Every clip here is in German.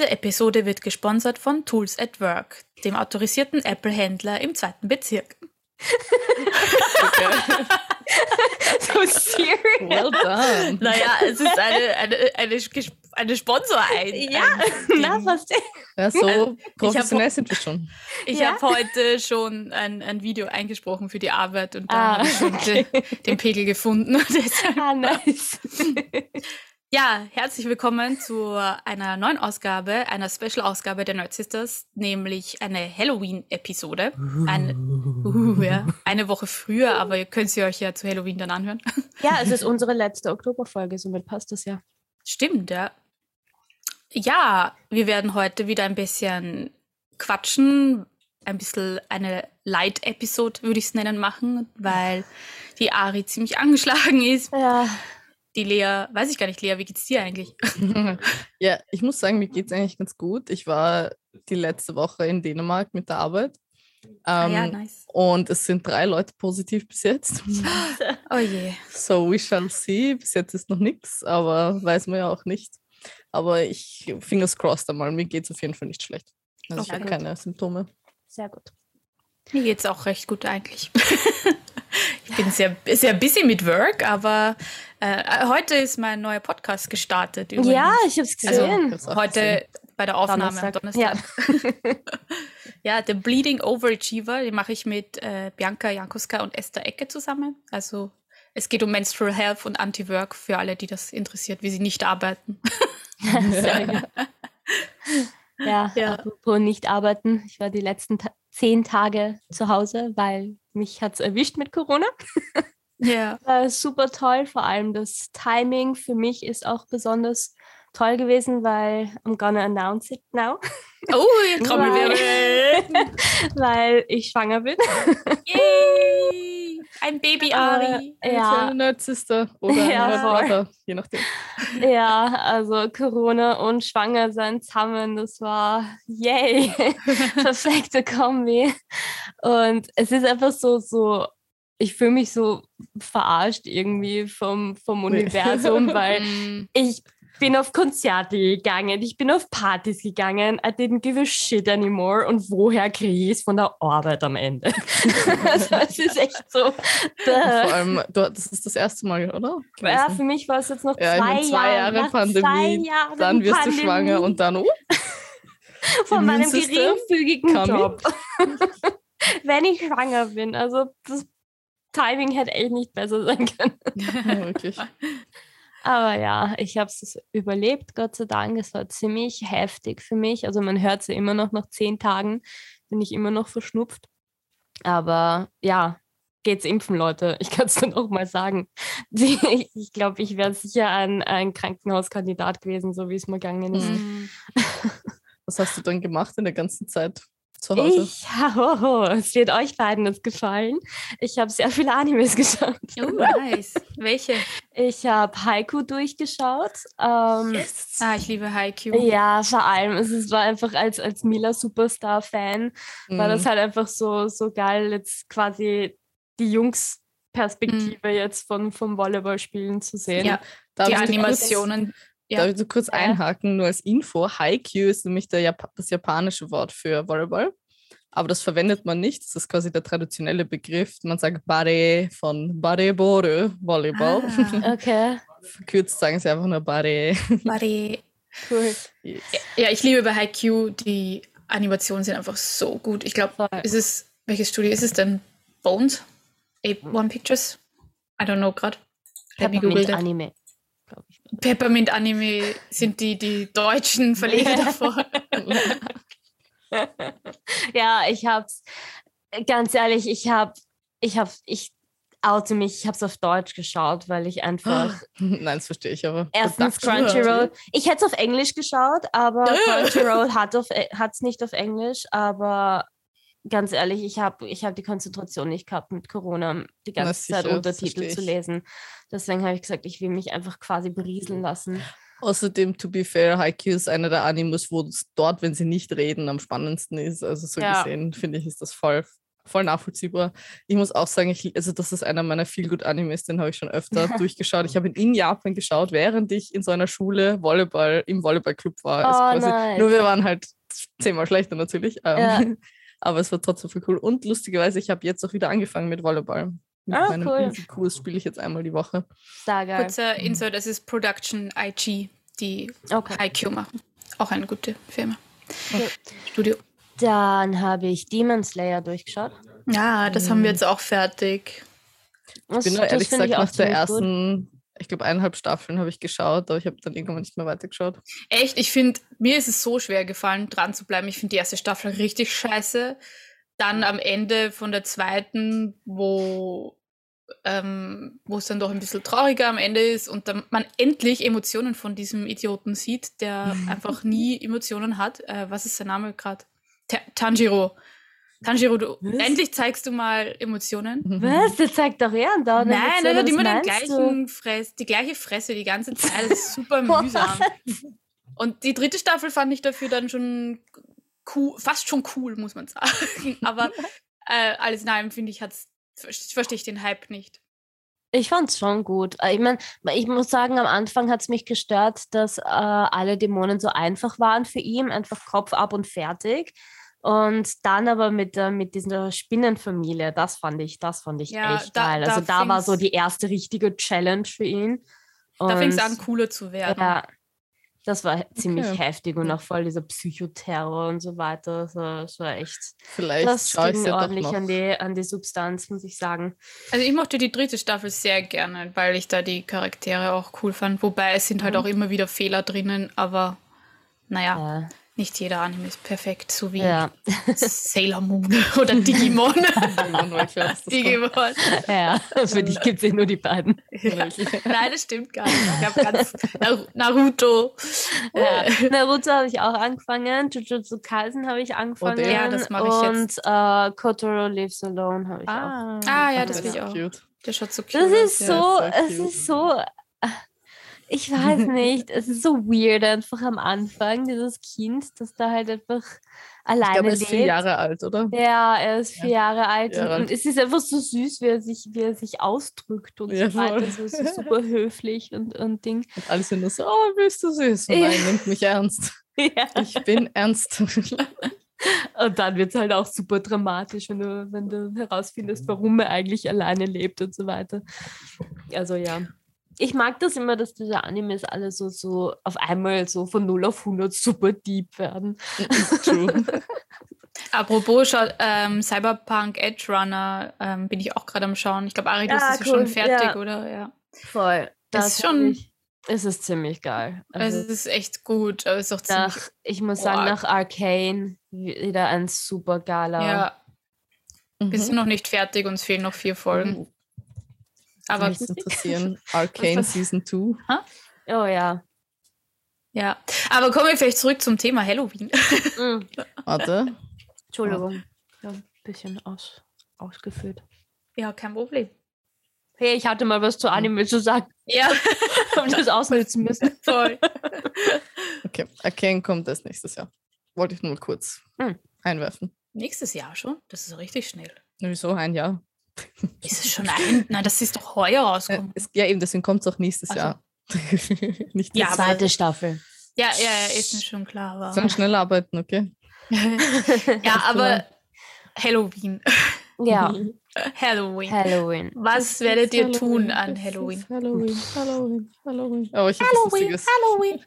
Diese Episode wird gesponsert von Tools at Work, dem autorisierten Apple-Händler im zweiten Bezirk. so serious. Well done. Naja, es ist eine, eine, eine, eine Sponsor ein. Ja, ein na, was Ja, so professionell sind wir schon. Ich Ja. habe heute schon ein, ein Video eingesprochen für die Arbeit und da Ah, habe ich schon okay. den, den Pegel gefunden. Ah, nice. ja, herzlich willkommen zu einer neuen Ausgabe, einer Special-Ausgabe der Nerd Sisters, nämlich eine Halloween-Episode. Eine, uh, ja, eine Woche früher, aber ihr könnt sie euch ja zu Halloween dann anhören. Ja, es ist unsere letzte Oktoberfolge, somit passt das ja. Stimmt, ja. Ja, wir werden heute wieder ein bisschen quatschen, ein bisschen eine Light-Episode, würde ich es nennen, machen, weil die Ari ziemlich angeschlagen ist. Ja, Die Lea, weiß ich gar nicht, Lea, wie geht's dir eigentlich? ja, ich muss sagen, mir geht es eigentlich ganz gut. Ich war die letzte Woche in Dänemark mit der Arbeit. ah ja, Ähm, nice. Und es sind drei Leute positiv bis jetzt. Oh je. So, we shall see. Bis jetzt ist noch nichts, aber weiß man ja auch nicht. Aber ich, fingers crossed einmal, mir geht es auf jeden Fall nicht schlecht. Also ich Okay, habe gut. keine Symptome. sehr gut. Mir geht's auch recht gut eigentlich. ich bin sehr, sehr busy mit Work, aber äh, heute ist mein neuer Podcast gestartet. übrigens. Ja, ich hab's Also, gesehen. auch Heute bei der Aufnahme am Donnerstag. Donnerstag. Ja, der Bleeding Overachiever, den mache ich mit äh, Bianca Jankuska und Esther Ecke zusammen. Also es geht um Menstrual Health und Anti-Work für alle, die das interessiert, wie sie nicht arbeiten. Gut. Ja, Ja. apropos nicht arbeiten. Ich war die letzten Ta zehn Tage zu Hause, weil mich hat's erwischt mit Corona. Ja. War super toll. Vor allem das Timing für mich ist auch besonders toll gewesen, weil I'm gonna announce it now, Oh, Trommelwirbel! weil ich schwanger bin. Yay! Ein Baby Ari. Äh, Ja. Eine Nerd-Sister oder ein Ja, voll. Nerd-Brother, je nachdem. ja, also Corona und schwanger sein zusammen, das war yay, perfekte Kombi. Und es ist einfach so, so, ich fühle mich so verarscht irgendwie vom, vom Universum, weil Mm, ich bin auf Konzerte gegangen, ich bin auf Partys gegangen, I didn't give a shit anymore. Und woher kriege ich es von der Arbeit am Ende? also, es ist echt so. Vor allem, das ist das erste Mal, oder? Ja, für mich war es jetzt noch Ja, zwei, zwei Jahre Nach Pandemie, zwei Jahren Dann wirst Pandemie du schwanger und dann, oh, von meinem geringfügigen. Job. Wenn ich schwanger bin. Also das Timing hätte echt nicht besser sein können. ja, wirklich. Aber ja, ich habe es überlebt, Gott sei Dank. Es war ziemlich heftig für mich. Also man hört sie immer noch nach zehn Tagen, bin ich immer noch verschnupft. Aber ja, geht's impfen, Leute. Ich kann es nur noch mal sagen. Die, ich glaube, ich wäre sicher ein, ein Krankenhauskandidat gewesen, so wie es mir gegangen ist. Mhm. Was hast du dann gemacht in der ganzen Zeit zu Hause? Ich, oh, es wird euch beiden das gefallen. Ich habe sehr viele Animes geschaut. Oh, nice. Welche? Ich habe Haiku durchgeschaut. Ähm, Ah, ich liebe Haikyuu. Ja, vor allem, es ist- war einfach als, als Mila Superstar-Fan, war das Mhm. halt einfach so, so geil, jetzt quasi die Jungs-Perspektive jetzt von, vom Volleyballspielen zu sehen. Ja, Darf die Animationen. Ja. Darf ich so kurz Ja. einhaken, nur als Info. Haikyuu ist nämlich der Jap das japanische Wort für Volleyball. Aber das verwendet man nicht. Das ist quasi der traditionelle Begriff. Man sagt Bare von Barebore, Volleyball. Ah, Okay, Verkürzt sagen sie einfach nur Bare. Buddy. cool. Yes. Ja, ich liebe bei Haikyuu, die Animationen sind einfach so gut. Ich glaube, ist es, welches Studio ist es denn? Bones? A1 Pictures? I don't know gerade. Let me google Peppermint that. Anime, glaube ich. Peppermint Anime sind die, die deutschen Verleger davor. ja, ich hab's, ganz ehrlich, ich hab, ich hab, ich oute mich, ich hab's auf Deutsch geschaut, weil ich einfach Nein, das verstehe ich aber. Erstens Crunchyroll. Ich hätte es auf Englisch geschaut, aber Äh. Crunchyroll hat es nicht auf Englisch. Aber ganz ehrlich, ich habe ich hab die Konzentration nicht gehabt mit Corona, die ganze Zeit sicher, das Untertitel verstehe zu lesen. Deswegen habe ich gesagt, ich will mich einfach quasi berieseln lassen. Außerdem, to be fair, Haikyuu ist einer der Animes, wo es dort, wenn sie nicht reden, am spannendsten ist. Also so Ja. gesehen, finde ich, ist das voll, voll nachvollziehbar. Ich muss auch sagen, ich, also das ist einer meiner feel good Animes, den habe ich schon öfter durchgeschaut. Ich habe ihn in Japan geschaut, während ich in so einer Schule Volleyball im Volleyballclub war. Also Oh, quasi, nice. Nur wir waren halt zehnmal schlechter natürlich. Ähm, Ja. Aber es war trotzdem voll cool. Und lustigerweise, ich habe jetzt auch wieder angefangen mit Volleyball. Mit Ah, meinem cool. Easy-Kurs spiele ich jetzt einmal die Woche. Sehr geil. Kurzer Insert, es ist Production IG, die Okay. IQ machen. Auch eine gute Firma. Okay. Studio. Dann habe ich Demon Slayer durchgeschaut. Ja, das haben wir jetzt auch fertig. Das, Ich bin nur das ehrlich gesagt nach der ziemlich gut. Ich glaube eineinhalb Staffeln habe ich geschaut, aber ich habe dann irgendwann nicht mehr weitergeschaut. Echt, ich finde, mir ist es so schwer gefallen, dran zu bleiben. Ich finde die erste Staffel richtig scheiße. Dann am Ende von der zweiten, wo ähm, wo es dann doch ein bisschen trauriger am Ende ist und dann man endlich Emotionen von diesem Idioten sieht, der einfach nie Emotionen hat. Äh, was ist sein Name gerade? Tanjiro. Tanjiro, du, Was? endlich zeigst du mal Emotionen. Was? Der zeigt doch eher da. Nein, er hat immer den gleichen Fress, die gleiche Fresse die ganze Zeit. Das ist super mühsam. Und die dritte Staffel fand ich dafür dann schon cool, fast schon cool, muss man sagen. Aber äh, alles in allem, finde ich, hat's, verstehe ich den Hype nicht. Ich fand's schon gut. Äh, Ich meine, ich muss sagen, am Anfang hat's mich gestört, dass äh, alle Dämonen so einfach waren für ihn, einfach Kopf ab und fertig. Und dann aber mit, der mit dieser Spinnenfamilie, das fand ich, das fand ich Ja, echt da- geil. da Also da war so die erste richtige Challenge für ihn. Da fing es Und- an, cooler zu werden. Ja, das war ziemlich Okay. heftig und auch voll dieser Psychoterror und so weiter. Das war, das war echt, Vielleicht das ging ja doch ordentlich noch. an die, an die Substanz, muss ich sagen. Also ich mochte die dritte Staffel sehr gerne, weil ich da die Charaktere auch cool fand. Wobei es sind halt auch immer wieder Fehler drinnen, aber naja, Ja, nicht jeder Anime ist perfekt, so wie ja. Sailor Moon oder Digimon. Kommt. Digimon. ja. für dich gibt es eh nur die beiden. Nein, das stimmt gar nicht. Ich habe ganz Nar- Naruto. Ja. Naruto habe ich auch angefangen, Jujutsu Kaisen habe ich angefangen der- Ja, das mache ich und äh, Kotoro Lives Alone habe ich auch. Ah, Ah, ja, das das will ich auch. cute. der schaut so cute Das aus, ist ja. so, es cute. ist so, ich weiß nicht, es ist so weird einfach am Anfang, dieses Kind, das da halt einfach Ich alleine glaube, er ist lebt. vier Jahre alt, oder? Ja, er ist Ja. vier Jahre alt Jahre und, alt. es ist einfach so süß, wie er sich, wie er sich ausdrückt und Ja, so weiter. So, so super höflich und, und Ding. Und alle sind nur so, oh, bist du süß? Und Ja. nein, nimmt mich ernst. Ja. Ich bin ernst. Und dann wird es halt auch super dramatisch, wenn du, wenn du herausfindest, warum er eigentlich alleine lebt und so weiter. Also ja. Ich mag das immer, dass diese Animes alle so, so auf einmal so von 0 auf 100 super deep werden. True. Apropos schaut, ähm, Cyberpunk Edge Runner ähm, bin ich auch gerade am Schauen. Ich glaube, Ari, du Ja, ja cool, schon fertig, ja. oder? Ja. Voll. Das ist schon- es ist ziemlich geil. Also, es ist echt gut, aber es ist auch ziemlich. nach, ich muss sagen, nach Arcane wieder ein super geiler. Ja, wir sind Mhm. noch nicht fertig, uns fehlen noch vier Folgen. Aber mich interessieren. Arcane Season 2. Oh ja. ja. Aber kommen wir vielleicht zurück zum Thema Halloween. Mm. Warte. Entschuldigung. Ja, ein bisschen aus, ausgeführt. ja, kein Problem. Hey, ich hatte mal was zu Anime zu sagen. Ja, Hab das ausnutzen müssen. voll. Okay, Arcane kommt erst nächstes Jahr. Wollte ich nur kurz Hm. einwerfen. Nächstes Jahr schon? Das ist richtig schnell. Wieso ein Jahr? Ist es schon ein? Nein, das ist doch heuer Äh, rausgekommen. es, ja, eben, deswegen kommt es auch nächstes Ach so. Jahr. Nicht Ja, das- aber- Zweite Staffel. Ja, ja, ja, ist mir schon klar. Aber Sollen schnell arbeiten, okay? ja, aber Halloween. Ja, Halloween. Halloween. Was werdet ihr tun an Halloween? Halloween, Halloween, Halloween. Oh, ich habe was Lustiges. Halloween.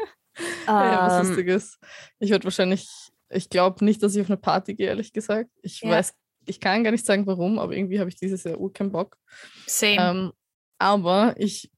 Ja, was Ähm, Lustiges. Ich würde wahrscheinlich, ich glaube nicht, dass ich auf eine Party gehe, ehrlich gesagt. Ich Ja. weiß, ich kann gar nicht sagen, warum, aber irgendwie habe ich dieses Jahr ur keinen Bock. Same. Ähm, aber ich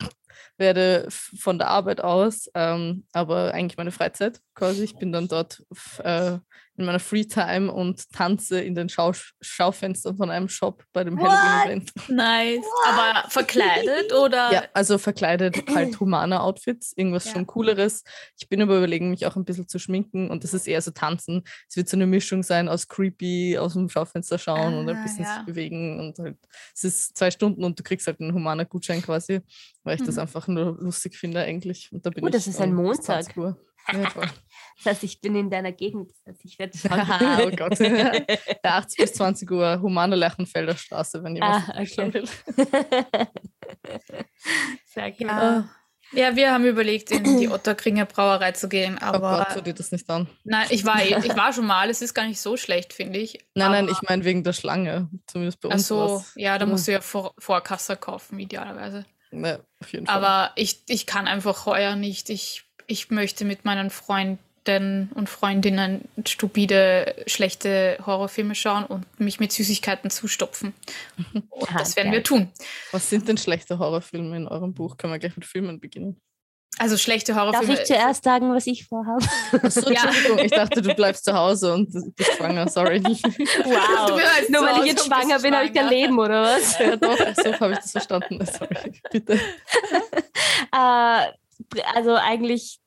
werde von der Arbeit aus, ähm, aber eigentlich meine Freizeit quasi. Ich bin dann dort äh, in meiner Freetime und tanze in den Schau Schaufenstern von einem Shop bei dem What? Halloween-Event. nice. Aber verkleidet oder? Ja, also verkleidet halt humaner Outfits, irgendwas Ja. schon cooleres. Ich bin aber überlegen, mich auch ein bisschen zu schminken und das ist eher so tanzen. Es wird so eine Mischung sein aus creepy, aus dem Schaufenster schauen und ein Ah, bisschen ja. sich bewegen und halt, es ist zwei Stunden und du kriegst halt einen humaner Gutschein quasi, weil ich das Mhm. einfach nur lustig finde eigentlich. Und da bin Oh, ich das ist ein Montag. 20 Uhr. Ja, voll. Das heißt, ich bin in deiner Gegend. Das heißt, ich werde oh Gott. Ja, 80 bis 20 Uhr, Humane Lechenfelder Straße, wenn jemand Ah, okay. will. Sehr gut. Ja. ja, wir haben überlegt, in die Otterkringer Brauerei zu gehen, Oh aber Gott, tu dir das nicht an. nein, ich war, ich war schon mal, es ist gar nicht so schlecht, finde ich. Nein, nein, ich meine wegen der Schlange. Zumindest bei Ach uns so, war's. ja, da musst du ja vor, Vorkasse kaufen, idealerweise. Ne, auf jeden Fall. Aber ich, ich kann einfach heuer nicht. Ich, ich möchte mit meinen Freunden und Freundinnen stupide, schlechte Horrorfilme schauen und mich mit Süßigkeiten zustopfen. Und Ah, das werden geil. wir tun. Was sind denn schlechte Horrorfilme in eurem Buch? Können wir gleich mit Filmen beginnen? Also schlechte Darf Horrorfilme. ich zuerst sagen, was ich vorhabe? Achso, Ja. Entschuldigung, ich dachte, du bleibst zu Hause und bist schwanger, sorry. Du Wow. bleibst Nur weil ich jetzt schwanger bin, habe ich kein. Leben, oder was? ja, doch, so habe ich das verstanden. Sorry, bitte. Äh, also eigentlich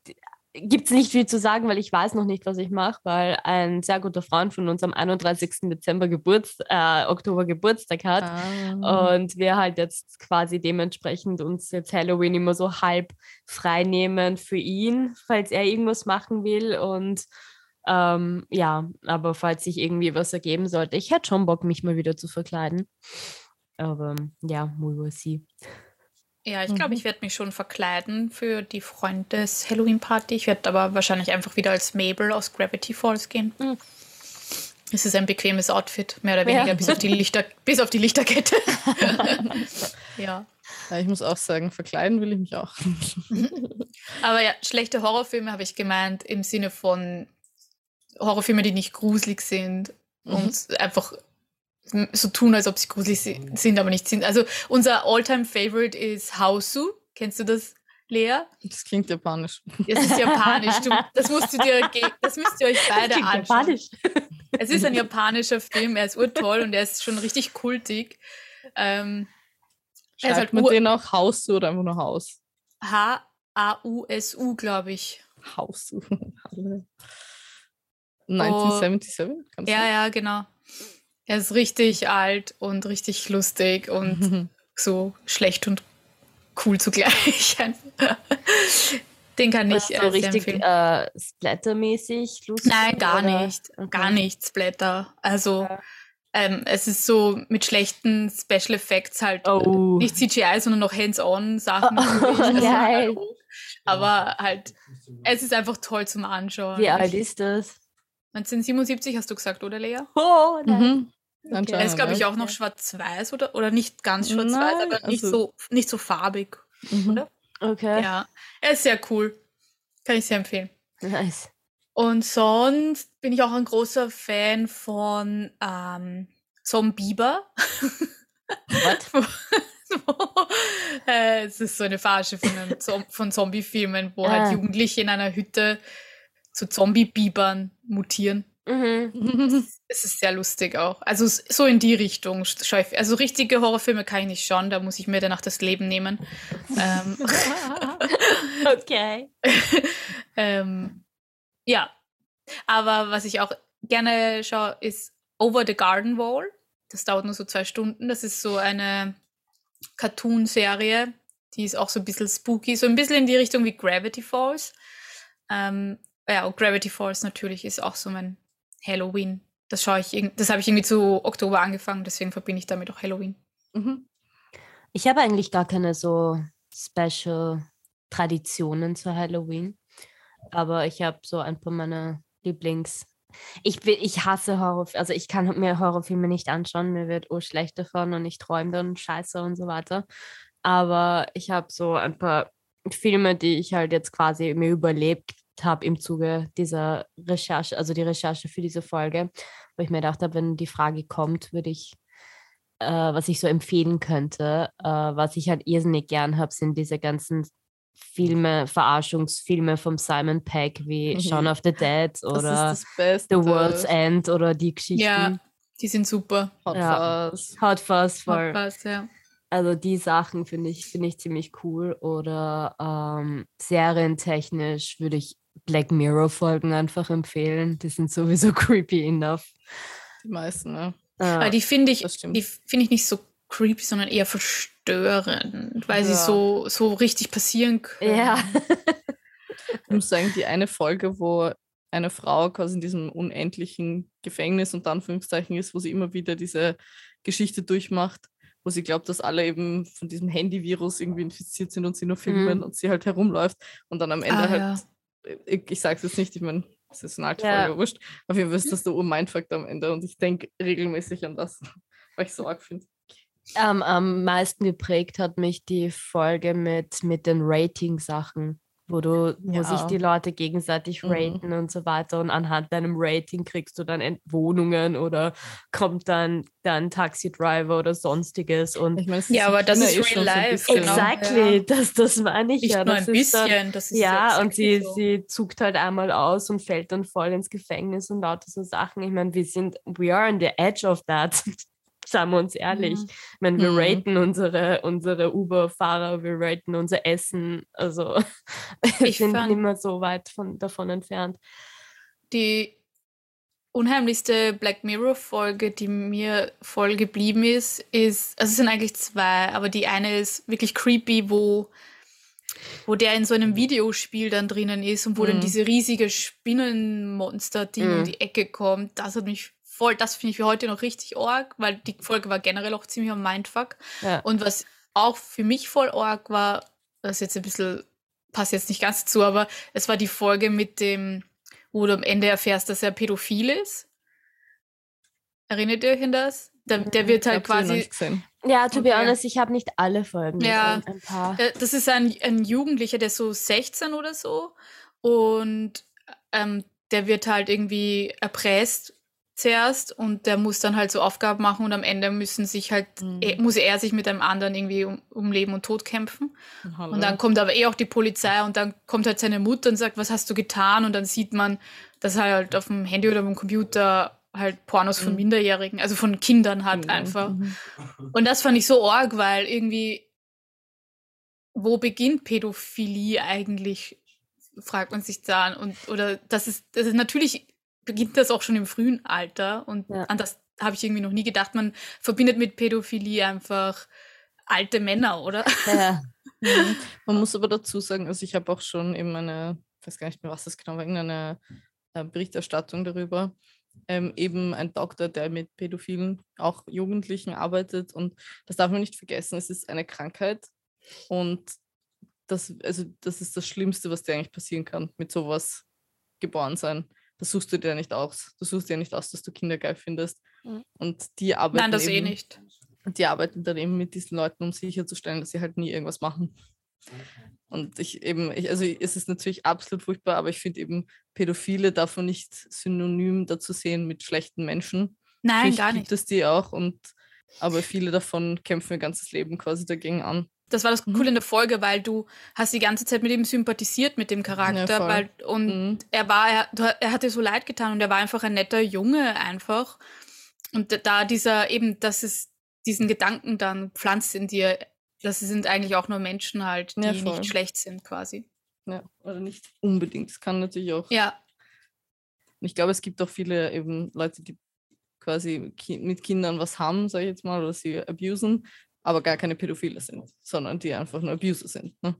gibt es nicht viel zu sagen, weil ich weiß noch nicht, was ich mache, weil ein sehr guter Freund von uns am 31. Dezember Geburts, äh, Oktober Geburtstag hat. Ah. Und wir halt jetzt quasi dementsprechend uns jetzt Halloween immer so halb frei nehmen für ihn, falls er irgendwas machen will. Und ähm, ja, aber falls sich irgendwie was ergeben sollte, ich hätte schon Bock, mich mal wieder zu verkleiden. Aber ja, we will see. Ja, ich glaube, Mhm. ich werde mich schon verkleiden für die Freundes-Halloween-Party. Ich werde aber wahrscheinlich einfach wieder als Mabel aus Gravity Falls gehen. Mhm. Es ist ein bequemes Outfit, mehr oder Ja. weniger, bis, auf die Lichter, bis auf die Lichterkette. ja. Ja, ich muss auch sagen, verkleiden will ich mich auch. Aber ja, schlechte Horrorfilme habe ich gemeint im Sinne von Horrorfilme, die nicht gruselig sind Mhm. und einfach so tun, als ob sie gruselig si- sind, aber nicht sind. Also unser All-Time-Favorite ist Hausu. Kennst du das, Lea? Das klingt japanisch. Es ist japanisch. Du, das, musst du dir, das müsst ihr euch beide Klingt anschauen. japanisch. Es ist ein japanischer Film, er ist urtoll und er ist schon richtig kultig. Ähm, er Schreibt halt man den auch Haus oder einfach nur Haus? H-A-U-S-U, glaube ich. Haus. 1977? Kann das Ja, ja, genau. Er ist richtig alt und richtig lustig und Mhm. so schlecht und cool zugleich. Den kann ich so äh, richtig empfehlen. äh, splattermäßig lustig? Nein, gar oder? nicht. Okay. Gar nichts, Blätter. Also Ja. ähm, es ist so mit schlechten Special Effects halt Oh. nicht CGI, sondern noch Hands-on-Sachen. Oh, geil. Aber halt, es ist einfach toll zum Anschauen. Wie alt ist das? 1977 hast du gesagt, oder Lea? Oh, nein. Mhm. Er Anscheinend, ist, glaube ich, auch noch schwarz-weiß oder, oder nicht ganz schwarz-weiß, aber nicht, also- so, nicht so farbig. Mhm. oder? Okay. Ja, er ist sehr cool. Kann ich sehr empfehlen. Nice. Und sonst bin ich auch ein großer Fan von ähm, Zombieber. What? äh, es ist so eine Verarsche von, einem Zom von Zombie-Filmen, wo Ah. halt Jugendliche in einer Hütte zu Zombie-Bibern mutieren. Mhm. Es ist sehr lustig auch. Also so in die Richtung. Also richtige Horrorfilme kann ich nicht schauen, da muss ich mir danach das Leben nehmen. ähm, Okay. ähm, ja, aber was ich auch gerne schaue, ist Over the Garden Wall. Das dauert nur so zwei Stunden. Das ist so eine Cartoon-Serie. Die ist auch so ein bisschen spooky, so ein bisschen in die Richtung wie Gravity Falls. Ähm, ja, und Gravity Falls natürlich ist auch so mein Halloween. Das schaue ich, das habe ich irgendwie zu Oktober angefangen, deswegen verbinde ich damit auch Halloween. Mhm. Ich habe eigentlich gar keine so special Traditionen zu Halloween. Aber ich habe so ein paar meiner Lieblings. Ich, will, ich hasse Horrorfilme, also ich kann mir Horrorfilme nicht anschauen, mir wird schlecht davon und ich träume dann scheiße und so weiter. Aber ich habe so ein paar Filme, die ich halt jetzt quasi mir überlebt habe im Zuge dieser Recherche, also die Recherche für diese Folge, wo ich mir gedacht habe, wenn die Frage kommt, würde ich äh, was ich so empfehlen könnte. Äh, was ich halt irrsinnig gern habe, sind diese ganzen Filme, Verarschungsfilme vom Simon Peck wie Mhm. Shaun of the Dead oder. The World's End oder die Geschichten. Ja, die sind super. Hot Ja. Fuzz. Hot Fuzz voll. Podcast, ja. Also die Sachen finde ich, finde ich ziemlich cool. Oder ähm, serientechnisch würde ich Black Mirror Folgen einfach empfehlen. Die sind sowieso creepy enough. Die meisten, ne? Aber Äh, die finde ich, die finde ich nicht so creepy, sondern eher verstörend, weil sie Ja. so, so richtig passieren können. ja. Ich muss sagen, die eine Folge, wo eine Frau quasi in diesem unendlichen Gefängnis und Anführungszeichen ist, wo sie immer wieder diese Geschichte durchmacht, wo sie glaubt, dass alle eben von diesem Handyvirus irgendwie infiziert sind und sie nur filmen Mhm. und sie halt herumläuft und dann am Ende Ah, halt, ja. Ich, ich sag's jetzt nicht, ich meine, es ist eine alte Ja. Folge, wurscht. Auf jeden Fall ist das der Ur-Mindfuck am Ende und ich denke regelmäßig an das, weil ich so arg finde. Am, am meisten geprägt hat mich die Folge mit, mit den Rating-Sachen, wo, du, wo sich Ja. die Leute gegenseitig Mhm. raten und so weiter. Und anhand deinem Rating kriegst du dann Ent- Wohnungen oder kommt dann dann Taxi-Driver oder sonstiges. Und Ich meine, es Ja, aber das ist eh real schon so ein life, bisschen- genau. exactly, Ja. das, das meine ich Nicht ja. nur das ein ist dann- bisschen, das ist ja, und sie, exactly so. sie zuckt halt einmal aus und fällt dann voll ins Gefängnis und lauter so Sachen. Ich meine, wir sind, we are on the edge of that. Sagen wir uns ehrlich. Mhm. Ich meine, wir Mhm. raten unsere, unsere Uber-Fahrer, wir raten unser Essen. Also Ich fand- nicht mehr so weit von, davon entfernt. Die unheimlichste Black Mirror-Folge, die mir voll geblieben ist, ist, also es sind eigentlich zwei, aber die eine ist wirklich creepy, wo, wo der in so einem Videospiel dann drinnen ist und wo dann Mhm. diese riesige Spinnenmonster-Ding um Mhm. die Ecke kommt. Das hat mich voll, das finde ich für heute noch richtig arg, weil die Folge war generell auch ziemlich am Mindfuck. Ja. Und was auch für mich voll arg war, das ist jetzt ein bisschen, passt jetzt nicht ganz dazu, aber es war die Folge mit dem, wo du am Ende erfährst, dass er pädophil ist. Erinnert ihr euch an das? Der, der wird halt noch quasi. Ja, to be Okay. honest, ich habe nicht alle Folgen. Ja. ein paar. äh, das ist ein, ein Jugendlicher, der ist so 16 oder so und ähm, der wird halt irgendwie erpresst zuerst und der muss dann halt so Aufgaben machen und am Ende müssen sich halt, Mhm. er, muss er sich mit einem anderen irgendwie um, um Leben und Tod kämpfen. Hallo. Und dann kommt aber eh auch die Polizei und dann kommt halt seine Mutter und sagt, was hast du getan? Und dann sieht man, dass er halt auf dem Handy oder auf dem Computer halt Pornos von Mhm. Minderjährigen, also von Kindern hat Genau. einfach. Mhm. Und das fand ich so arg, weil irgendwie, wo beginnt Pädophilie eigentlich, fragt man sich da. Und, oder das ist, das ist natürlich, beginnt das auch schon im frühen Alter. Und Ja. an das habe ich irgendwie noch nie gedacht. Man verbindet mit Pädophilie einfach alte Männer, oder? Ja. Mhm. Man muss aber dazu sagen, also ich habe auch schon eben eine, ich weiß gar nicht mehr, was das genau war, irgendeine äh, Berichterstattung darüber. Ähm, eben ein Doktor, der mit Pädophilen, auch Jugendlichen arbeitet. Und das darf man nicht vergessen, es ist eine Krankheit. Und das, also das ist das Schlimmste, was dir eigentlich passieren kann, mit sowas geboren sein. Das suchst du dir nicht aus. Du suchst dir nicht aus, dass du Kinder geil findest. Mhm. Und die arbeiten Nein, das eh eben, nicht. und die arbeiten dann eben mit diesen Leuten, um sicherzustellen, dass sie halt nie irgendwas machen. Und ich eben, ich, also es ist natürlich absolut furchtbar, aber ich finde eben, Pädophile darf man nicht synonym dazu sehen mit schlechten Menschen. Nein, Natürlich gar gibt nicht. es die auch und aber viele davon kämpfen ihr ganzes Leben quasi dagegen an. Das war das Mhm. Coole in der Folge, weil du hast die ganze Zeit mit ihm sympathisiert, mit dem Charakter, voll. weil, und Mhm. er war, er, er hat dir so leid getan und er war einfach ein netter Junge einfach. Und da- dieser eben, dass es diesen Gedanken dann pflanzt in dir, das sind eigentlich auch nur Menschen halt, die Ja, nicht schlecht sind quasi. Ja, oder nicht unbedingt. Es kann natürlich auch. Ja, ich glaube, es gibt auch viele eben Leute, die quasi ki mit Kindern was haben, sage ich jetzt mal, oder sie abusen, aber gar keine Pädophile sind, sondern die einfach nur Abuser sind. Ne?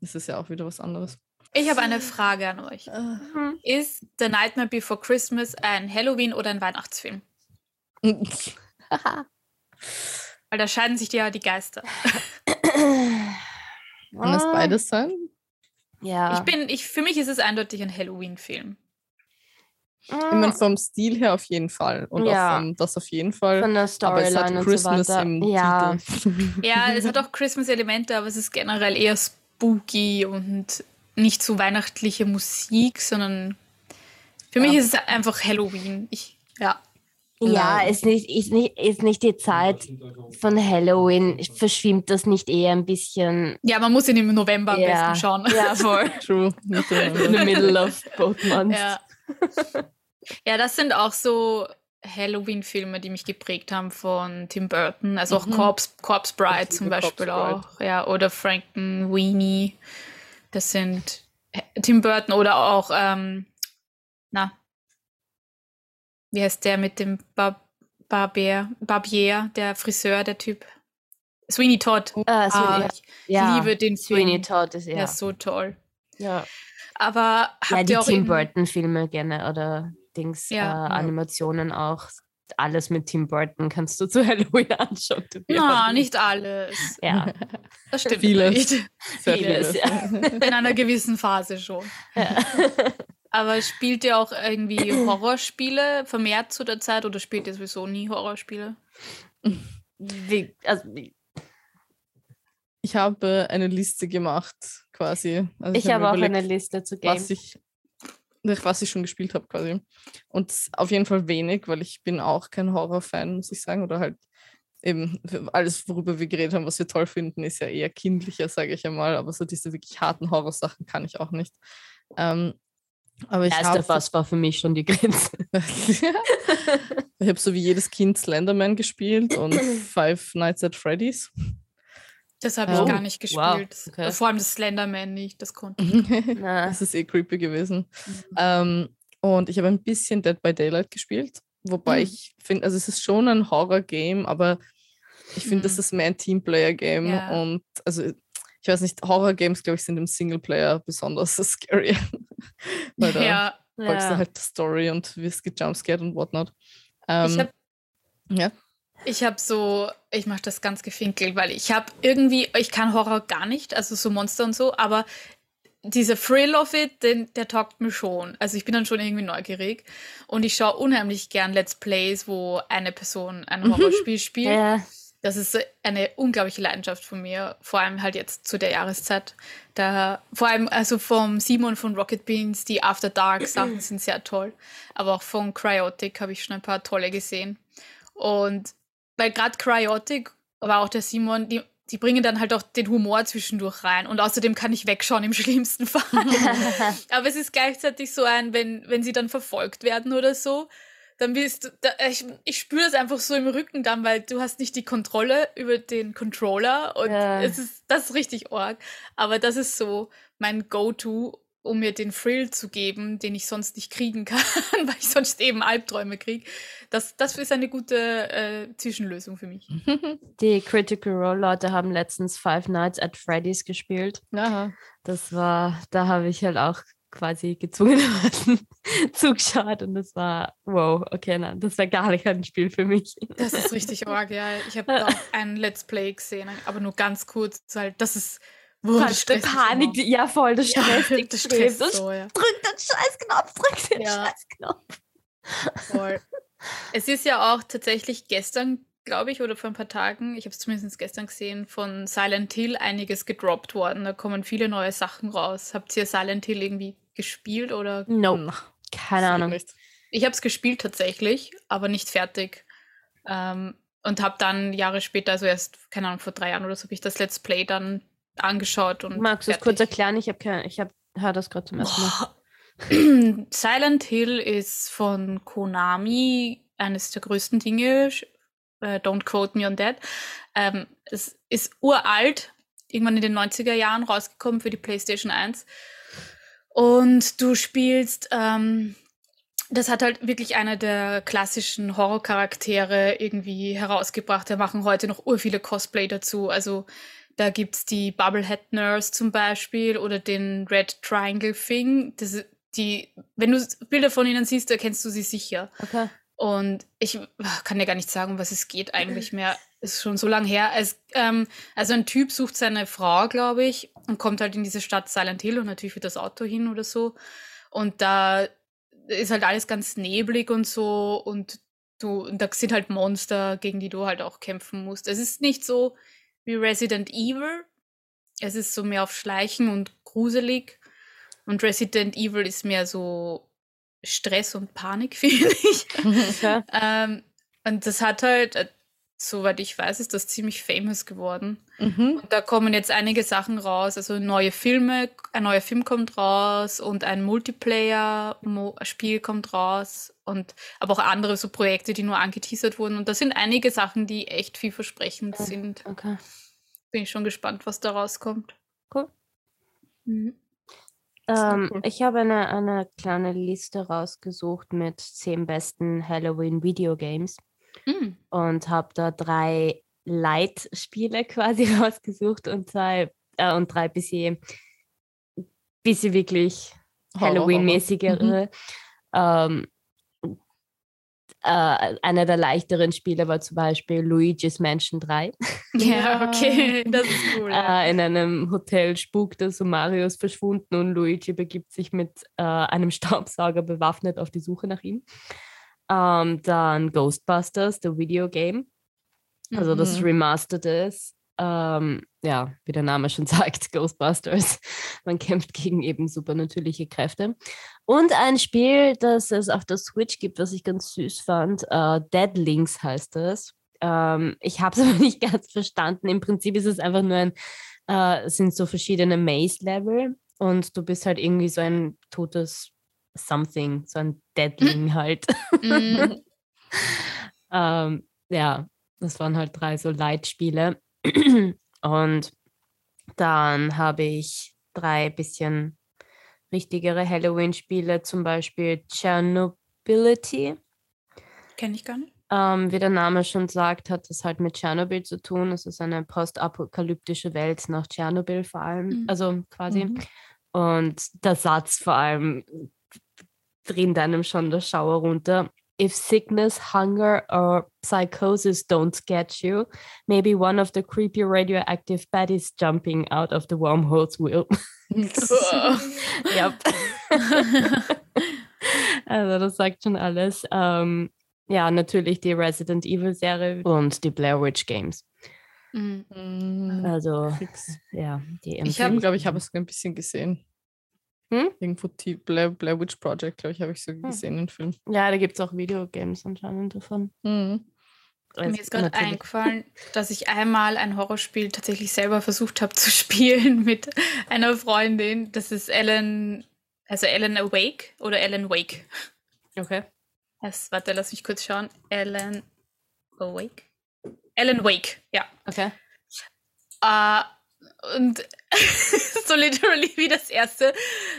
Das ist ja auch wieder was anderes. ich habe eine Frage an euch. Mhm. Ist The Nightmare Before Christmas ein Halloween oder ein Weihnachtsfilm? Weil da scheiden sich ja die Geister. Kann es Ah, beides sein? Ja. Ich bin, ich, für mich ist es eindeutig ein Halloween-Film. Ich meine, Mm, vom Stil her auf jeden Fall. Und Ja. auch vom, das auf jeden Fall. von der aber es hat Storyline und so Christmas weiter. im ja. Titel. Ja, es hat auch Christmas-Elemente, aber es ist generell eher spooky und nicht so weihnachtliche Musik, sondern für mich Ja. ist es einfach Halloween. Ich, ja. Ja, ist nicht, ist, nicht, ist nicht die Zeit von Halloween. Verschwimmt das nicht eher ein bisschen? ja, man muss ihn im November am Ja. besten schauen. Ja, voll. True. In the middle of both months. Ja. ja, das sind auch so Halloween-Filme, die mich geprägt haben von Tim Burton. Also auch Mhm. Corpse, Corpse Bride zum Beispiel Corpse auch. Ja, oder Frankenweenie. Das sind H- Tim Burton oder auch, ähm, na, wie heißt der mit dem Bar Barbier, Barbier, der Friseur, der Typ? Sweeney Todd. Ah, Ah, Sweeney, ich ja. liebe den Film. Sweeney Todd ist Der ja. ist so toll. Ja, Aber habt ja die ihr auch Tim Burton-Filme gerne oder Dings, Ja. äh, Animationen auch. Alles mit Tim Burton kannst du zu Halloween anschauen. Na, honest. nicht alles. Ja. Das stimmt Vieles. nicht. Vieles, vieles. ja. In einer gewissen Phase schon. ja. Aber spielt ihr auch irgendwie Horrorspiele vermehrt zu der Zeit oder spielt ihr sowieso nie Horrorspiele? Wie, also, wie- Ich habe eine Liste gemacht, quasi. Also ich habe mir auch überlegt, eine Liste zu Games. was ich, was ich schon gespielt habe, quasi. Und auf jeden Fall wenig, weil ich bin auch kein Horror-Fan, muss ich sagen. Oder halt eben alles, worüber wir geredet haben, was wir toll finden, ist ja eher kindlicher, sage ich einmal. Aber so diese wirklich harten Horrorsachen kann ich auch nicht. Ähm, aber ich Last habe of Us war für mich schon die Grenze. ich habe so wie jedes Kind Slenderman gespielt und Five Nights at Freddy's. Das habe Oh, ich gar nicht wow, gespielt. okay. Vor allem das Slenderman nicht, das konnte ich. Das ist eh creepy gewesen. Ähm, und ich habe ein bisschen Dead by Daylight gespielt, wobei Mhm. ich finde, also es ist schon ein Horror-Game, aber ich finde, das Mhm. ist mehr ein Teamplayer-Game. Ja. Und also ich weiß nicht, Horror-Games, glaube ich, sind im Singleplayer besonders scary. Weil da Ja, folgst du ja. halt der Story und wirst gejumpscared und whatnot. ich Ähm, habe ja. Ich hab so, ich mache das ganz gefinkelt, weil ich habe irgendwie, ich kann Horror gar nicht, also so Monster und so, aber dieser Thrill of it, den, der taugt mir schon. Also ich bin dann schon irgendwie neugierig und ich schaue unheimlich gern Let's Plays, wo eine Person ein Mhm. Horrorspiel spielt. ja. Das ist eine unglaubliche Leidenschaft von mir, vor allem halt jetzt zu der Jahreszeit. Da, vor allem also vom Simon von Rocket Beans, die After Dark Sachen sind sehr toll. Aber auch von Cryotic habe ich schon ein paar tolle gesehen. Und weil gerade Cryotic, aber auch der Simon, die, die bringen dann halt auch den Humor zwischendurch rein. Und außerdem kann ich wegschauen im schlimmsten Fall. Aber es ist gleichzeitig so ein, wenn, wenn sie dann verfolgt werden oder so, dann bist du, da, ich, ich spüre das einfach so im Rücken dann, weil du hast nicht die Kontrolle über den Controller und Ja. es ist, das ist richtig arg. Aber das ist so mein Go-To, um mir den Thrill zu geben, den ich sonst nicht kriegen kann, weil ich sonst eben Albträume kriege. Das, das ist eine gute äh, Zwischenlösung für mich. Die Critical Role Leute haben letztens Five Nights at Freddy's gespielt. Aha. Das war, da habe ich halt auch quasi gezwungenermaßen zugeschaut und das war, wow, okay, nein, das war gar nicht ein Spiel für mich. Das ist richtig arg, ja. Ich habe auch ein Let's Play gesehen, aber nur ganz kurz. Halt, das ist. Boah, Fast der Panik, die- ja voll, das Ja, stresst dich das Das so, ja. Drück den Scheißknopf, drück den Ja. Scheißknopf. Voll. Es ist ja auch tatsächlich gestern, glaube ich, oder vor ein paar Tagen, ich habe es zumindest gestern gesehen, von Silent Hill einiges gedroppt worden. Da kommen viele neue Sachen raus. Habt ihr Silent Hill irgendwie gespielt oder? No, Na, keine Ahnung. Ich habe es gespielt tatsächlich, aber nicht fertig. Ähm, und habe dann Jahre später, also erst, keine Ahnung, vor drei Jahren oder so, habe ich das Let's Play dann angeschaut und. Magst du es kurz erklären? Ich habe ich hab, hör das gerade zum ersten Mal. Silent Hill ist von Konami eines der größten Dinge. Äh, Don't quote me on that. Ähm, es ist uralt, irgendwann in den 90er Jahren rausgekommen für die PlayStation 1. Und du spielst, ähm, das hat halt wirklich einer der klassischen Horrorcharaktere irgendwie herausgebracht. Da machen heute noch ur viele Cosplay dazu. Also da gibt's die Bubblehead Nurse zum Beispiel oder den Red Triangle Thing. Das, die, wenn du Bilder von ihnen siehst, erkennst du sie sicher. Okay. Und ich kann dir gar nicht sagen, um was es geht eigentlich mehr. Ist schon so lange her. Es, ähm, also ein Typ sucht seine Frau, glaube ich, und kommt halt in diese Stadt Silent Hill und natürlich wird das Auto hin oder so. Und da ist halt alles ganz neblig und so und du, und da sind halt Monster, gegen die du halt auch kämpfen musst. Es ist nicht so wie Resident Evil. Es ist so mehr auf Schleichen und gruselig. Und Resident Evil ist mehr so Stress und Panik, finde ich. okay. ähm, und das hat halt, äh, soweit ich weiß, ist das ziemlich famous geworden. Mhm. Und da kommen jetzt einige Sachen raus, also neue Filme, ein neuer Film kommt raus und ein Multiplayer-Spiel kommt raus und aber auch andere so Projekte, die nur angeteasert wurden. Und da sind einige Sachen, die echt vielversprechend Ja. sind. okay. Bin ich schon gespannt, was da rauskommt. Cool. Mhm. Ähm, cool. Ich habe eine, eine kleine Liste rausgesucht mit zehn besten Halloween Videogames Mhm. und habe da drei Light-Spiele quasi rausgesucht und zwei äh, und drei bisschen bisschen wirklich Halloween-mäßigere. Ähm, äh, einer der leichteren Spiele war zum Beispiel Luigi's Mansion 3. Ja, okay, das ist cool. Äh, in einem Hotel spukt es und Mario ist verschwunden und Luigi begibt sich mit äh, einem Staubsauger bewaffnet auf die Suche nach ihm. Ähm, dann Ghostbusters, the Video Game. Also das Mhm. Remastered ist. Ähm, ja, wie der Name schon sagt, Ghostbusters. Man kämpft gegen eben supernatürliche Kräfte. Und ein Spiel, das es auf der Switch gibt, was ich ganz süß fand. Äh, Dead Links heißt es. Ähm, ich habe es aber nicht ganz verstanden. Im Prinzip ist es einfach nur ein, äh, sind so verschiedene Maze-Level und du bist halt irgendwie so ein totes Something, so ein Deadling halt. Mm, ähm, ja, das waren halt drei so Leitspiele. Und dann habe ich drei bisschen richtigere Halloween-Spiele, zum Beispiel Chernobility. Kenn ich gar nicht. Ähm, wie der Name schon sagt, hat das halt mit Tschernobyl zu tun. Es ist eine postapokalyptische Welt nach Tschernobyl vor allem, Mhm. also quasi. Mhm. Und der Satz vor allem dringt einem schon der Schauer runter. If sickness, hunger or psychosis don't get you, maybe one of the creepy radioactive baddies jumping out of the wormholes will. yep. also das sagt schon alles. Ähm, ja, natürlich die Resident Evil Serie und die Blair Witch Games. Mm. Mhm. Also Fix. ja, die Ich Ich hab- glaube, ich habe es ein bisschen gesehen. Hm? Irgendwo die Blair, Blair Witch Project, glaube ich, habe ich so Hm. gesehen, den Film. Ja, da gibt es auch Videogames anscheinend davon. Mhm. Mir ist gerade eingefallen, dass ich einmal ein Horrorspiel tatsächlich selber versucht habe zu spielen mit einer Freundin. Das ist Ellen, also Ellen Awake oder Ellen Wake. Okay. Es, warte, lass mich kurz schauen. Ellen Awake? Ellen Wake, ja. Okay. Äh, und so literally wie das erste.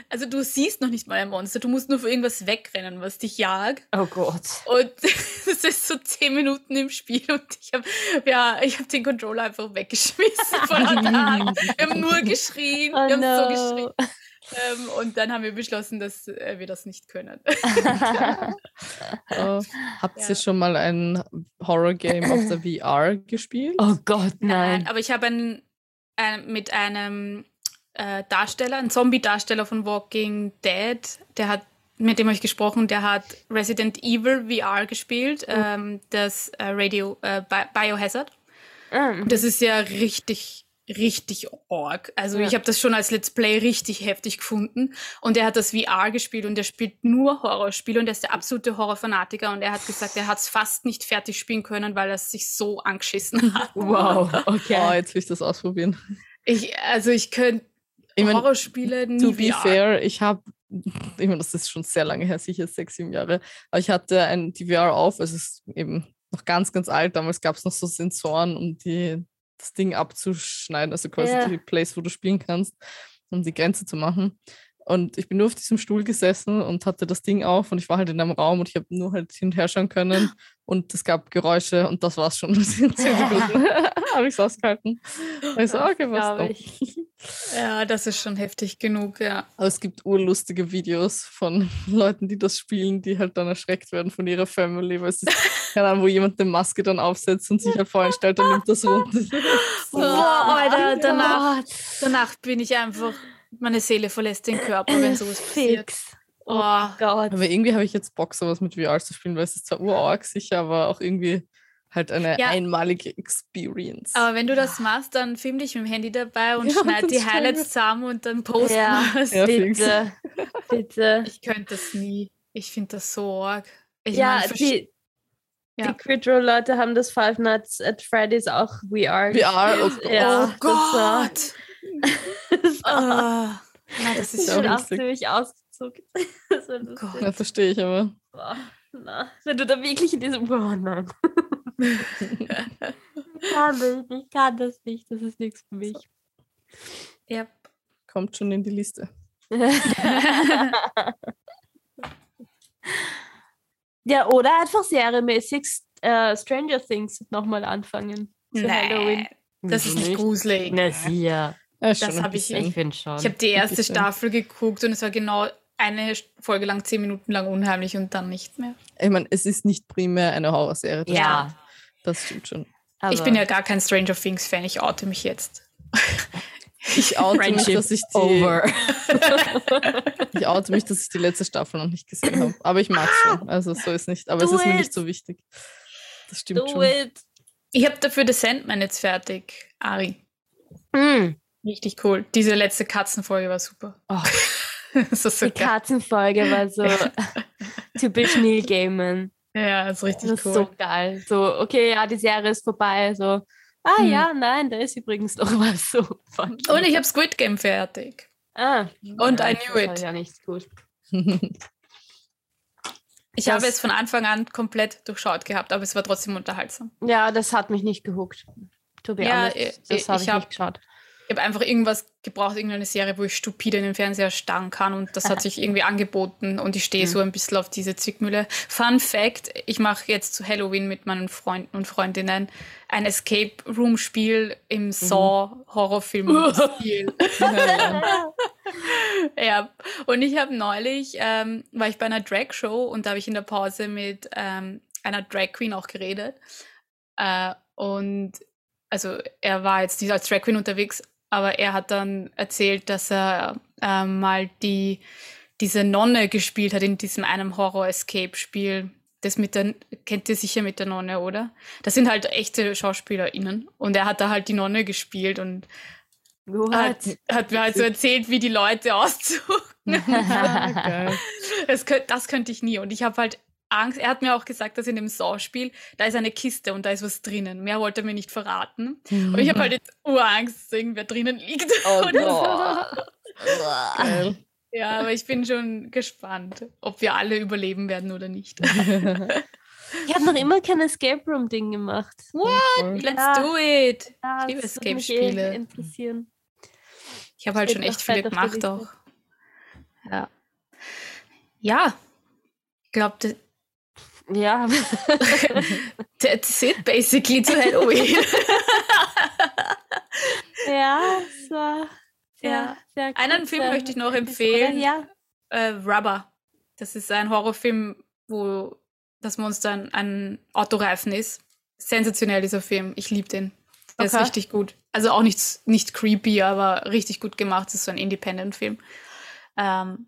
Also du siehst noch nicht mal ein Monster, du musst nur für irgendwas wegrennen, was dich jagt. Oh Gott. Und es ist so zehn Minuten im Spiel und ich habe ja, ich habe den Controller einfach weggeschmissen von Tag. Wir haben nur geschrien, Oh wir haben so no. geschrien. Ähm, und dann haben wir beschlossen, dass äh, wir das nicht können. Äh, habt Ja. ihr schon mal ein Horror-Game auf der VR gespielt? oh Gott, nein. aber ich habe ein, ein, mit einem äh, Darsteller, ein Zombie-Darsteller von Walking Dead, der hat, mit dem habe ich gesprochen, der hat Resident Evil VR gespielt, ähm, das äh, Radio äh, Bi- Biohazard. Mm. Das ist ja richtig, richtig org. Also Ja. ich habe das schon als Let's Play richtig heftig gefunden. Und er hat das VR gespielt und er spielt nur Horrorspiele und er ist der absolute Horrorfanatiker und er hat gesagt, er hat es fast nicht fertig spielen können, weil er es sich so angeschissen hat. Wow, Oh, okay. jetzt will ich das ausprobieren. Ich, also ich könnte Ich mein, Horrorspiele nie To be VR. fair, ich habe, ich meine, das ist schon sehr lange her, sicher sechs, sieben Jahre, aber ich hatte ein die VR auf, es ist eben noch ganz, ganz alt. Damals gab es noch so Sensoren, um die, das Ding abzuschneiden, also quasi Ja. die Place, wo du spielen kannst, um die Grenze zu machen. Und ich bin nur auf diesem Stuhl gesessen und hatte das Ding auf und ich war halt in einem Raum und ich habe nur halt hin und her schauen können und es gab Geräusche und das war's schon. In zehn Sekunden habe ich es ausgehalten. Und ich so, Das okay, was ich. Ja, das ist schon heftig genug, ja. Aber es gibt urlustige Videos von Leuten, die das spielen, die halt dann erschreckt werden von ihrer Family, weil es ist, keine Ahnung, wo jemand eine Maske dann aufsetzt und sich halt vorstellt, dann nimmt das runter. Boah, Alter, danach, danach bin ich einfach, meine Seele verlässt den Körper, wenn sowas passiert. Fix. Oh, Gott. Aber irgendwie habe ich jetzt Bock, sowas mit VR zu spielen, weil es ist zwar urarg sicher, aber auch irgendwie halt eine Ja. einmalige Experience. aber wenn du das machst, dann film dich mit dem Handy dabei und Ja, schneid die Highlights zusammen und dann posten Ja. es. Ja, fix. Bitte. Bitte. Ich könnte das nie. Ich finde das so arg. Ich Ja, mein, die, Ja. die Crit-Roll-Leute haben das Five Nights at Freddy's auch VR. VR, oh. Ja, oh Gott! Ah, na, das ist schon ziemlich ausgezuckt. Das lustig. Gott. ja, verstehe ich aber. Boah, na, wenn du da wirklich in diesem. Oh nein. ich kann das, ich kann das nicht. Das ist nichts für mich. Ja. Kommt schon in die Liste. ja, oder einfach serienmäßig äh, Stranger Things nochmal anfangen. Zu Nein, Halloween. das ist nicht gruselig. Na sicher. Das ein habe ich- bisschen. Ich. Ich habe die erste. Staffel geguckt und es war genau eine Folge lang, zehn Minuten lang unheimlich und dann nicht mehr. Ich meine, es ist nicht primär eine Horrorserie. das ja. stimmt. Das stimmt schon. Aber ich bin ja gar kein Stranger Things Fan, ich oute mich jetzt. Ich oute mich, dass ich die, over. ich oute mich, dass ich die letzte Staffel noch nicht gesehen habe. Aber ich mag schon. Also so ist nicht. Aber Do es ist mir it. nicht so wichtig. Das stimmt Do schon. it. Ich habe dafür The Sandman jetzt fertig. Ari. Mm. Richtig cool. Diese letzte Katzenfolge war super. Oh, das so die geil. Katzenfolge war so typisch Neil Gaiman. Ja, das ist Das richtig ist cool. so geil. So, okay, ja, die Serie ist vorbei. So, ah Hm. ja, nein, da ist übrigens noch was. So, fuck. Und ich habe Squid Game fertig. ah, Und ja, I das knew it. Ja, nicht gut. Ich Das- habe es von Anfang an komplett durchschaut gehabt, aber es war trotzdem unterhaltsam. Ja, das hat mich nicht gehuckt. To be Ja, honest, ich- das ich habe ich, hab- nicht geschaut. Ich habe einfach irgendwas gebraucht, irgendeine Serie, wo ich stupide in den Fernseher starren kann und das hat sich irgendwie angeboten und ich stehe so ein bisschen auf diese Zwickmühle. Fun Fact, ich mache jetzt zu Halloween mit meinen Freunden und Freundinnen ein Escape Room Spiel im Saw Horrorfilm Stil. ja, und ich habe neulich, ähm, war ich bei einer Drag Show und da habe ich in der Pause mit ähm, einer Drag Queen auch geredet. Äh, und also er war jetzt nicht als Drag Queen unterwegs, aber er hat dann erzählt, dass er ähm, mal die, diese Nonne gespielt hat in diesem einem Horror-Escape-Spiel. Das mit der, kennt ihr sicher mit der Nonne, oder? Das sind halt echte SchauspielerInnen. Und er hat da halt die Nonne gespielt und hat, hat mir halt so erzählt, wie die Leute auszuchen. Geil. Das, könnt, das könnte ich nie. Und ich habe halt Angst. Er hat mir auch gesagt, dass in dem Saw-Spiel, da ist eine Kiste und da ist was drinnen. Mehr wollte er mir nicht verraten. Und ich habe halt jetzt Urangst, dass irgendwer drinnen liegt. Oh Oder so. Ja, aber ich bin schon gespannt, ob wir alle überleben werden oder nicht. Ich habe noch immer kein Escape Room Ding gemacht. What? Let's Ja. do it. Ja, liebe das würde mich eh Escape-Spiele. interessieren. Ich habe halt schon echt viele gemacht auch. Ja. Ja. Ich glaube, Ja, that's it basically zu Halloween. ja, es war sehr, Ja. sehr Einen Film möchte ich noch empfehlen. Ja, äh, Rubber. Das ist ein Horrorfilm, wo das Monster ein, ein Autoreifen ist. Sensationell, dieser Film. Ich liebe den. Der ist Okay. richtig gut. Also auch nicht, nicht creepy, aber richtig gut gemacht. Das ist so ein Independent-Film. Ähm,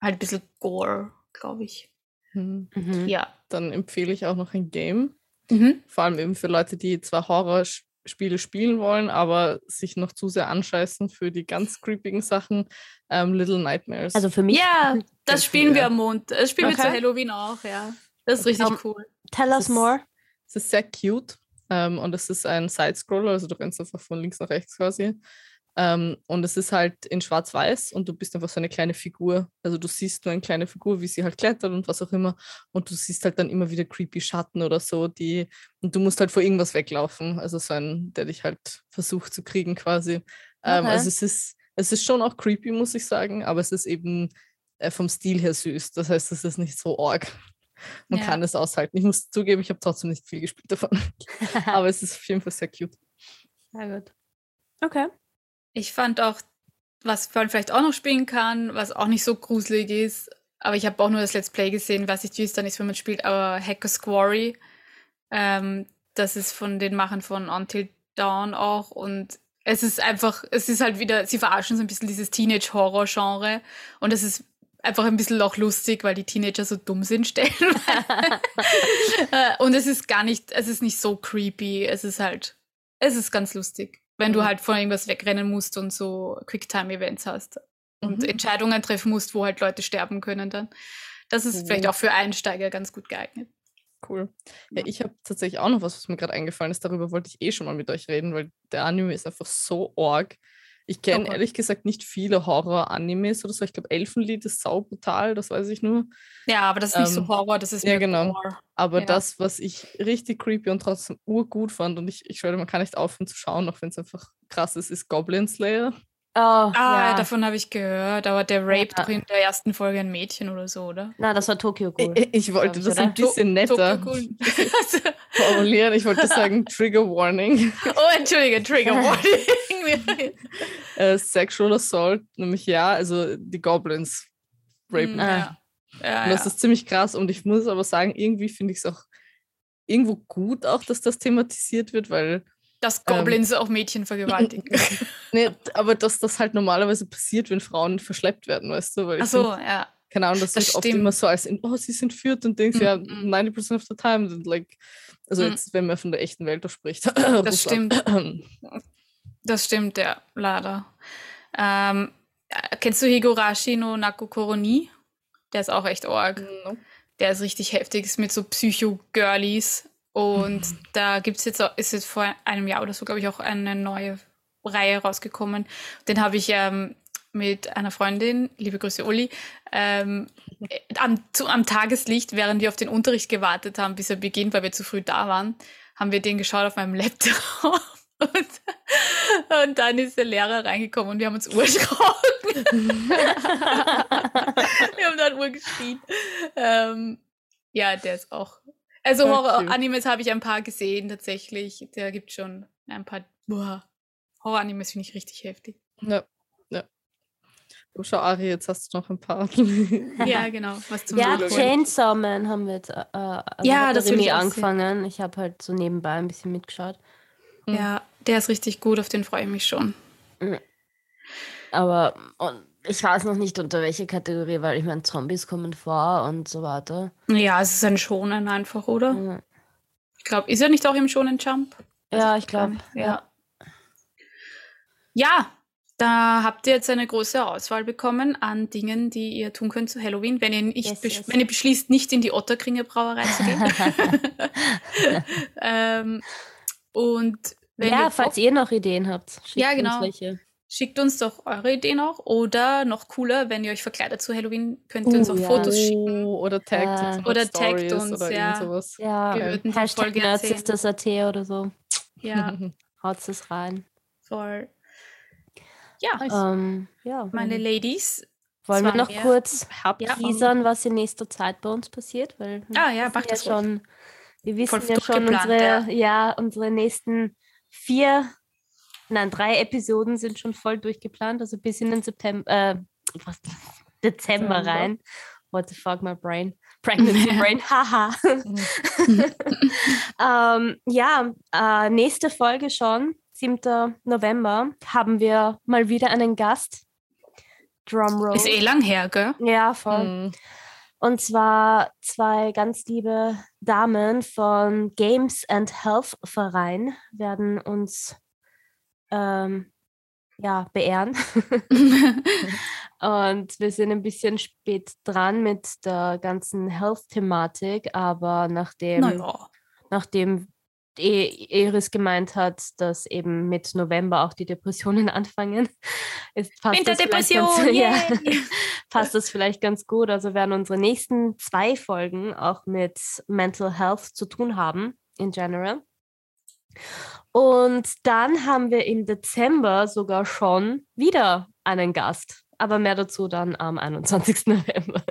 halt ein bisschen Gore, glaube ich. Hm. mhm. Ja. Dann empfehle ich auch noch ein Game. Mhm. Vor allem eben für Leute, die zwar Horrorspiele spielen wollen, aber sich noch zu sehr anscheißen für die ganz creepigen Sachen. Ähm, Little Nightmares. Also für mich, Ja, das spielen wir am Mond. Das spielen wir Okay. zu Halloween auch, ja. Das ist richtig Um, cool. tell us ist- more. es ist sehr cute ähm, und es ist ein Side-Scroller, also du rennst einfach von links nach rechts quasi. Ähm, und es ist halt in schwarz-weiß und du bist einfach so eine kleine Figur. Also du siehst nur eine kleine Figur, wie sie halt klettert und was auch immer. Und du siehst halt dann immer wieder creepy Schatten oder so, die und du musst halt vor irgendwas weglaufen. Also so ein, der dich halt versucht zu kriegen quasi. Ähm, Okay. also es ist, es ist schon auch creepy, muss ich sagen, aber es ist eben äh, vom Stil her süß. Das heißt, es ist nicht so arg. Man Ja. kann es aushalten. Ich muss zugeben, ich habe trotzdem nicht viel gespielt davon. Aber es ist auf jeden Fall sehr cute. Sehr gut. Okay. Ich fand auch, was man vielleicht auch noch spielen kann, was auch nicht so gruselig ist, aber ich habe auch nur das Let's Play gesehen, weiß nicht, wie es dann ist, wenn man spielt, aber Hacker Quarry, ähm, das ist von den Machern von Until Dawn auch und es ist einfach, es ist halt wieder, sie verarschen so ein bisschen dieses Teenage-Horror-Genre und es ist einfach ein bisschen auch lustig, weil die Teenager so dumm sind stellenweise. Äh, und es ist gar nicht, es ist nicht so creepy, es ist halt, es ist ganz lustig, wenn du Mhm. halt von irgendwas wegrennen musst und so Quicktime-Events hast und Mhm. Entscheidungen treffen musst, wo halt Leute sterben können dann. Das ist vielleicht Oh. auch für Einsteiger ganz gut geeignet. Cool. Ja, ich habe tatsächlich auch noch was, was mir gerade eingefallen ist. Darüber wollte ich eh schon mal mit euch reden, weil der Anime ist einfach so arg. Ich kenne Okay. ehrlich gesagt nicht viele Horror-Animes oder so. Ich glaube, Elfenlied ist sau brutal, das weiß ich nur. Ja, aber das ist nicht so Ähm, Horror, das ist ja, mehr genau. Gore. Aber Ja. das, was ich richtig creepy und trotzdem urgut fand, und ich, ich schwöre, man kann nicht aufhören zu schauen, auch wenn es einfach krass ist, ist Goblin Slayer. Oh, Ah, ja. davon habe ich gehört, aber der Rape Ja. doch in der ersten Folge ein Mädchen oder so, oder? Na, das war Tokyo Ghoul. Ich, ich wollte ich, das ein bisschen netter formulieren. Ich wollte sagen Trigger Warning. oh, entschuldige, Trigger Warning. Äh, Sexual Assault, nämlich ja, also die Goblins rapen. Mm, Ah. ja. Ja, Und das ja. ist ziemlich krass und ich muss aber sagen, irgendwie finde ich es auch irgendwo gut auch, dass das thematisiert wird, weil, Dass ähm, Goblins auch Mädchen vergewaltigen. nee, aber dass das halt normalerweise passiert, wenn Frauen verschleppt werden, weißt du, weil Ach so, find, ja. keine Ahnung, das, das wird oft immer so als, in, oh, sie sind führt und denkst, ja, Mm, mm. 90% of the time, sind like, also Mm. jetzt, wenn man von der echten Welt spricht. Das stimmt. Das stimmt, ja, leider. Ähm, äh, kennst du Higurashi no Naku Koroni? Der ist auch echt arg. No. Der ist richtig heftig, ist mit so Psycho-Girlies. Und Mhm. da gibt's jetzt auch, ist jetzt vor einem Jahr oder so, glaube ich, auch eine neue Reihe rausgekommen. Den habe ich ähm, mit einer Freundin, liebe Grüße Uli, ähm, äh, am, zu, am Tageslicht, während wir auf den Unterricht gewartet haben, bis er beginnt, weil wir zu früh da waren, haben wir den geschaut auf meinem Laptop. Und, und dann ist der Lehrer reingekommen und wir haben uns urerschrocken. wir haben dann urgeschrien. Ähm, ja, der ist auch. Also Horror-Animes habe ich ein paar gesehen tatsächlich. Der gibt schon ein paar boah, Horror-Animes, finde ich richtig heftig. Ja, ja. Du schau, Ari, jetzt hast du noch ein paar. Ja, genau. Was zum Ja. Chainsaw Man haben wir jetzt äh, also Ja, das Remy ich auch sehen. angefangen. Ich habe halt so nebenbei ein bisschen mitgeschaut. Ja, der ist richtig gut, auf den freue ich mich schon. Aber und ich weiß noch nicht unter welche Kategorie, weil ich meine, Zombies kommen vor und so weiter. Ja, es ist ein Schonen einfach, oder? Ja, Ich glaube, ist er nicht auch im Schonen Jump? ja ich glaube. Ja. Ja, da habt ihr jetzt eine große Auswahl bekommen an Dingen, die ihr tun könnt zu Halloween, wenn ihr, nicht Yes, yes. wenn ihr beschließt, nicht in die Otterkringer Brauerei zu gehen. ähm, und wenn ja, ihr falls ihr noch Ideen habt, schickt Ja, uns genau. welche. Schickt uns doch eure Ideen auch. Oder noch cooler, wenn ihr euch verkleidet zu Halloween, könnt ihr uns Uh, auch ja. Fotos schicken. Oh, oder taggt Ja. uns Oder taggt uns, oder ja. irgend sowas. Ja, Wir würden die voll Hashtag gern Nerds sehen. ist das AT oder so. Ja, Haut es rein. voll. Ja, Nice. Ähm, ja, meine Ladies. wollen wir noch mehr. kurz Ja. teasern, was in nächster Zeit bei uns passiert? Weil wir Ah, ja, wissen mach das ruhig. schon. Wir wissen Voll ja schon unsere, ja. unsere nächsten vier, nein, drei Episoden sind schon voll durchgeplant, also bis in den September, äh, was, Dezember rein. What the fuck, my brain. Pregnancy brain, haha. ähm, ja, äh, nächste Folge schon, 7. November, haben wir mal wieder einen Gast. Drumroll. Ist eh lang her, gell? Ja, voll. Mhm. Und zwar zwei ganz liebe Damen von Games and Health Verein werden uns ähm, ja, beehren. Und wir sind ein bisschen spät dran mit der ganzen Health-Thematik, aber nachdem, naja. nachdem E- Iris gemeint hat, dass eben mit November auch die Depressionen anfangen, ist passt das Winterdepression, ganz, ja, yay! passt das vielleicht ganz gut. Also werden unsere nächsten zwei Folgen auch mit Mental Health zu tun haben, in general. Und dann haben wir im Dezember sogar schon wieder einen Gast. Aber mehr dazu dann am 21. November.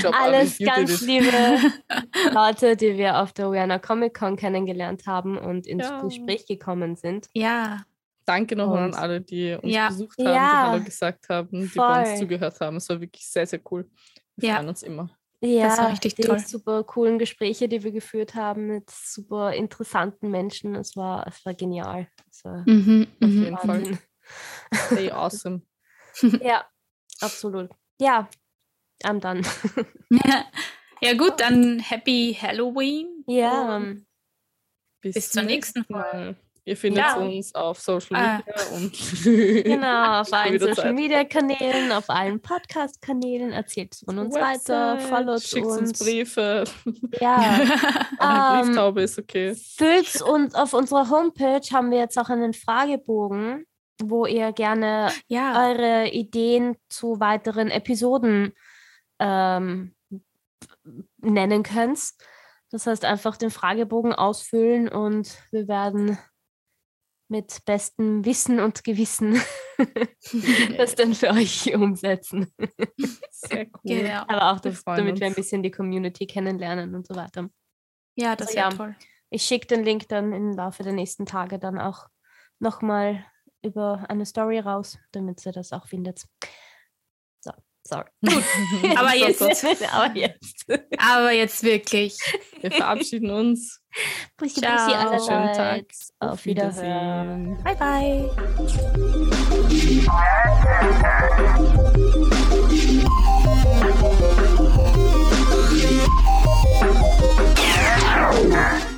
Glaub, Alles ganz liebe Leute, die wir auf der Vienna Comic Con kennengelernt haben und ins Ja. Gespräch gekommen sind. Ja, Danke nochmal an alle, die uns Ja. besucht haben, Ja. die Hallo gesagt haben, die bei uns zugehört haben. Es war wirklich sehr, sehr cool. Wir Ja. freuen uns immer. Ja, war richtig die toll. super coolen Gespräche, die wir geführt haben mit super interessanten Menschen. Es war, es war genial. Es war mhm, Auf jeden Fall. Stay awesome. Ja, absolut. Ja, I'm done. ja gut, dann Happy Halloween. Ja, Und Bis zur nächsten Mal. Ihr findet Ja. uns auf Social Ah. Media und genau, auf allen Social. Media Kanälen, auf allen Podcast-Kanälen. Erzählt von uns weiter, Website, followt Schickt uns. uns Briefe. Ja, eine Ähm, Brieftaube ist okay. füllt und auf unserer Homepage haben wir jetzt auch einen Fragebogen, wo ihr gerne ja, eure Ideen zu weiteren Episoden ähm, nennen könnt. Das heißt, einfach den Fragebogen ausfüllen und wir werden mit bestem Wissen und Gewissen das dann für euch umsetzen. Sehr cool. Genau. Aber auch, Wir das, freuen damit wir ein uns. bisschen die Community kennenlernen und so weiter. Ja, das Oh wäre ja. toll. Ich schicke den Link dann im Laufe der nächsten Tage dann auch nochmal über eine Story raus, damit ihr das auch findet. So, sorry. Aber jetzt-. Aber jetzt. Aber jetzt wirklich. Wir verabschieden uns. Bussi, Ciao. Bussi allerseits. Schönen Tag. Auf Wiedersehen. Bye, bye.